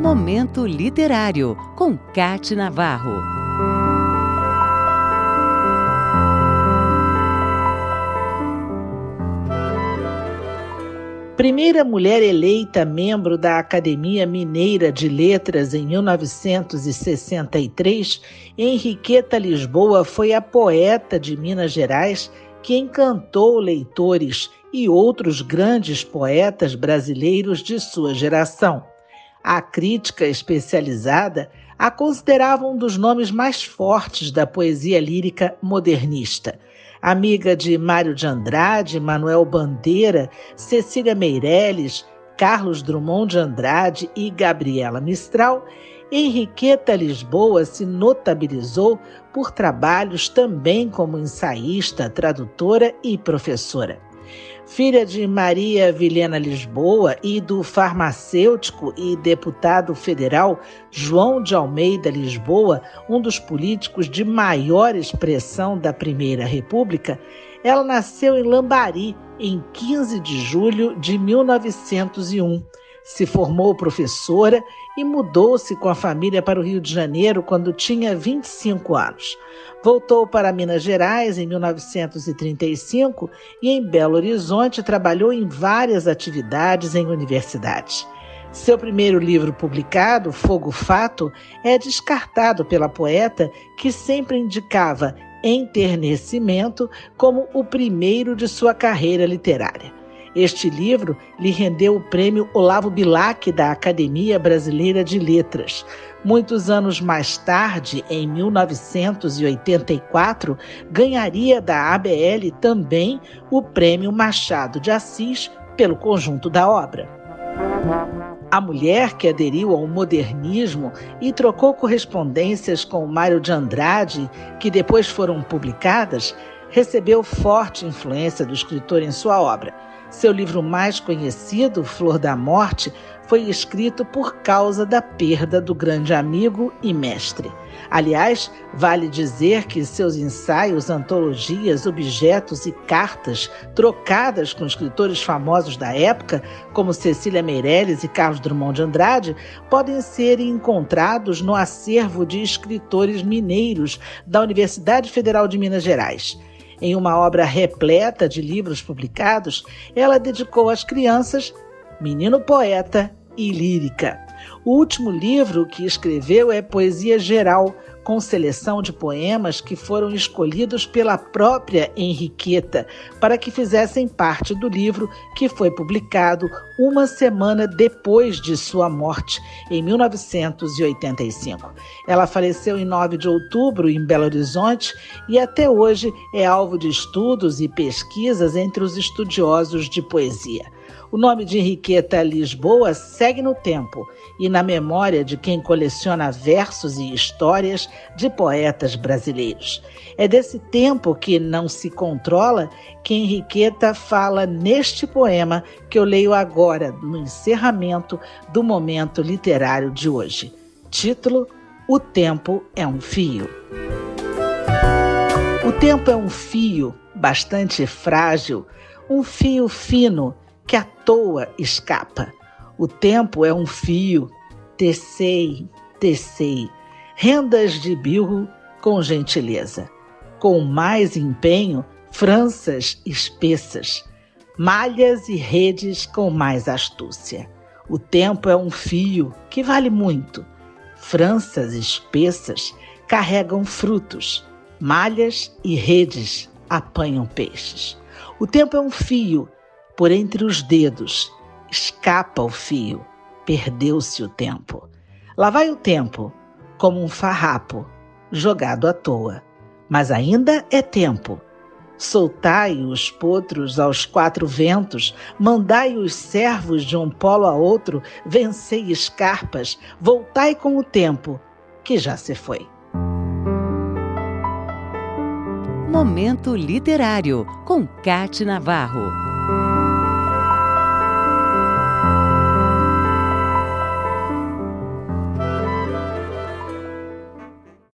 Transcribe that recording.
Momento Literário, com Cate Navarro. Primeira mulher eleita membro da Academia Mineira de Letras em 1963, Henriqueta Lisboa foi a poeta de Minas Gerais que encantou leitores e outros grandes poetas brasileiros de sua geração. A crítica especializada a considerava um dos nomes mais fortes da poesia lírica modernista. Amiga de Mário de Andrade, Manuel Bandeira, Cecília Meirelles, Carlos Drummond de Andrade e Gabriela Mistral, Henriqueta Lisboa se notabilizou por trabalhos também como ensaísta, tradutora e professora filha de Maria Vilhena Lisboa e do farmacêutico e deputado federal João de Almeida Lisboa, um dos políticos de maior expressão da Primeira República, ela nasceu em Lambari em 15 de julho de 1901 se formou professora e mudou-se com a família para o Rio de Janeiro quando tinha 25 anos. Voltou para Minas Gerais em 1935 e em Belo Horizonte trabalhou em várias atividades em universidades. Seu primeiro livro publicado, Fogo Fato, é descartado pela poeta que sempre indicava enternecimento como o primeiro de sua carreira literária. Este livro lhe rendeu o prêmio Olavo Bilac da Academia Brasileira de Letras. Muitos anos mais tarde, em 1984, ganharia da ABL também o prêmio Machado de Assis pelo conjunto da obra. A mulher que aderiu ao modernismo e trocou correspondências com Mário de Andrade, que depois foram publicadas, recebeu forte influência do escritor em sua obra. Seu livro mais conhecido, Flor da Morte, foi escrito por causa da perda do grande amigo e mestre. Aliás, vale dizer que seus ensaios, antologias, objetos e cartas trocadas com escritores famosos da época, como Cecília Meirelles e Carlos Drummond de Andrade, podem ser encontrados no acervo de escritores mineiros da Universidade Federal de Minas Gerais. Em uma obra repleta de livros publicados, ela dedicou às crianças Menino Poeta e Lírica. O último livro que escreveu é Poesia Geral, com seleção de poemas que foram escolhidos pela própria Henriqueta para que fizessem parte do livro que foi publicado uma semana depois de sua morte, em 1985. Ela faleceu em 9 de outubro em Belo Horizonte e até hoje é alvo de estudos e pesquisas entre os estudiosos de poesia. O nome de Henriqueta Lisboa segue no tempo e na memória de quem coleciona versos e histórias de poetas brasileiros. É desse tempo que não se controla que Henriqueta fala neste poema que eu leio agora, no encerramento do momento literário de hoje. Título: O Tempo é um Fio. O tempo é um fio bastante frágil, um fio fino que à toa escapa. O tempo é um fio, tecei, tecei, rendas de bilro com gentileza, com mais empenho, franças espessas, malhas e redes com mais astúcia. O tempo é um fio que vale muito. Franças espessas carregam frutos, malhas e redes apanham peixes. O tempo é um fio por entre os dedos, escapa o fio, perdeu-se o tempo. Lá vai o tempo, como um farrapo, jogado à toa. Mas ainda é tempo. Soltai os potros aos quatro ventos, mandai os servos de um polo a outro, vencei escarpas, voltai com o tempo, que já se foi. Momento Literário, com Cate Navarro.